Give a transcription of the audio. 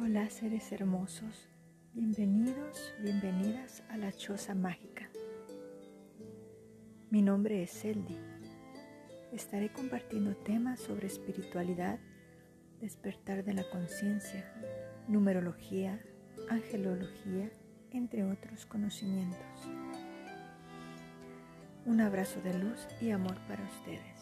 Hola seres hermosos, bienvenidos, bienvenidas a la choza mágica. Mi nombre es Celdi. Estaré compartiendo temas sobre espiritualidad, despertar de la conciencia, numerología, angelología, entre otros conocimientos. Un abrazo de luz y amor para ustedes.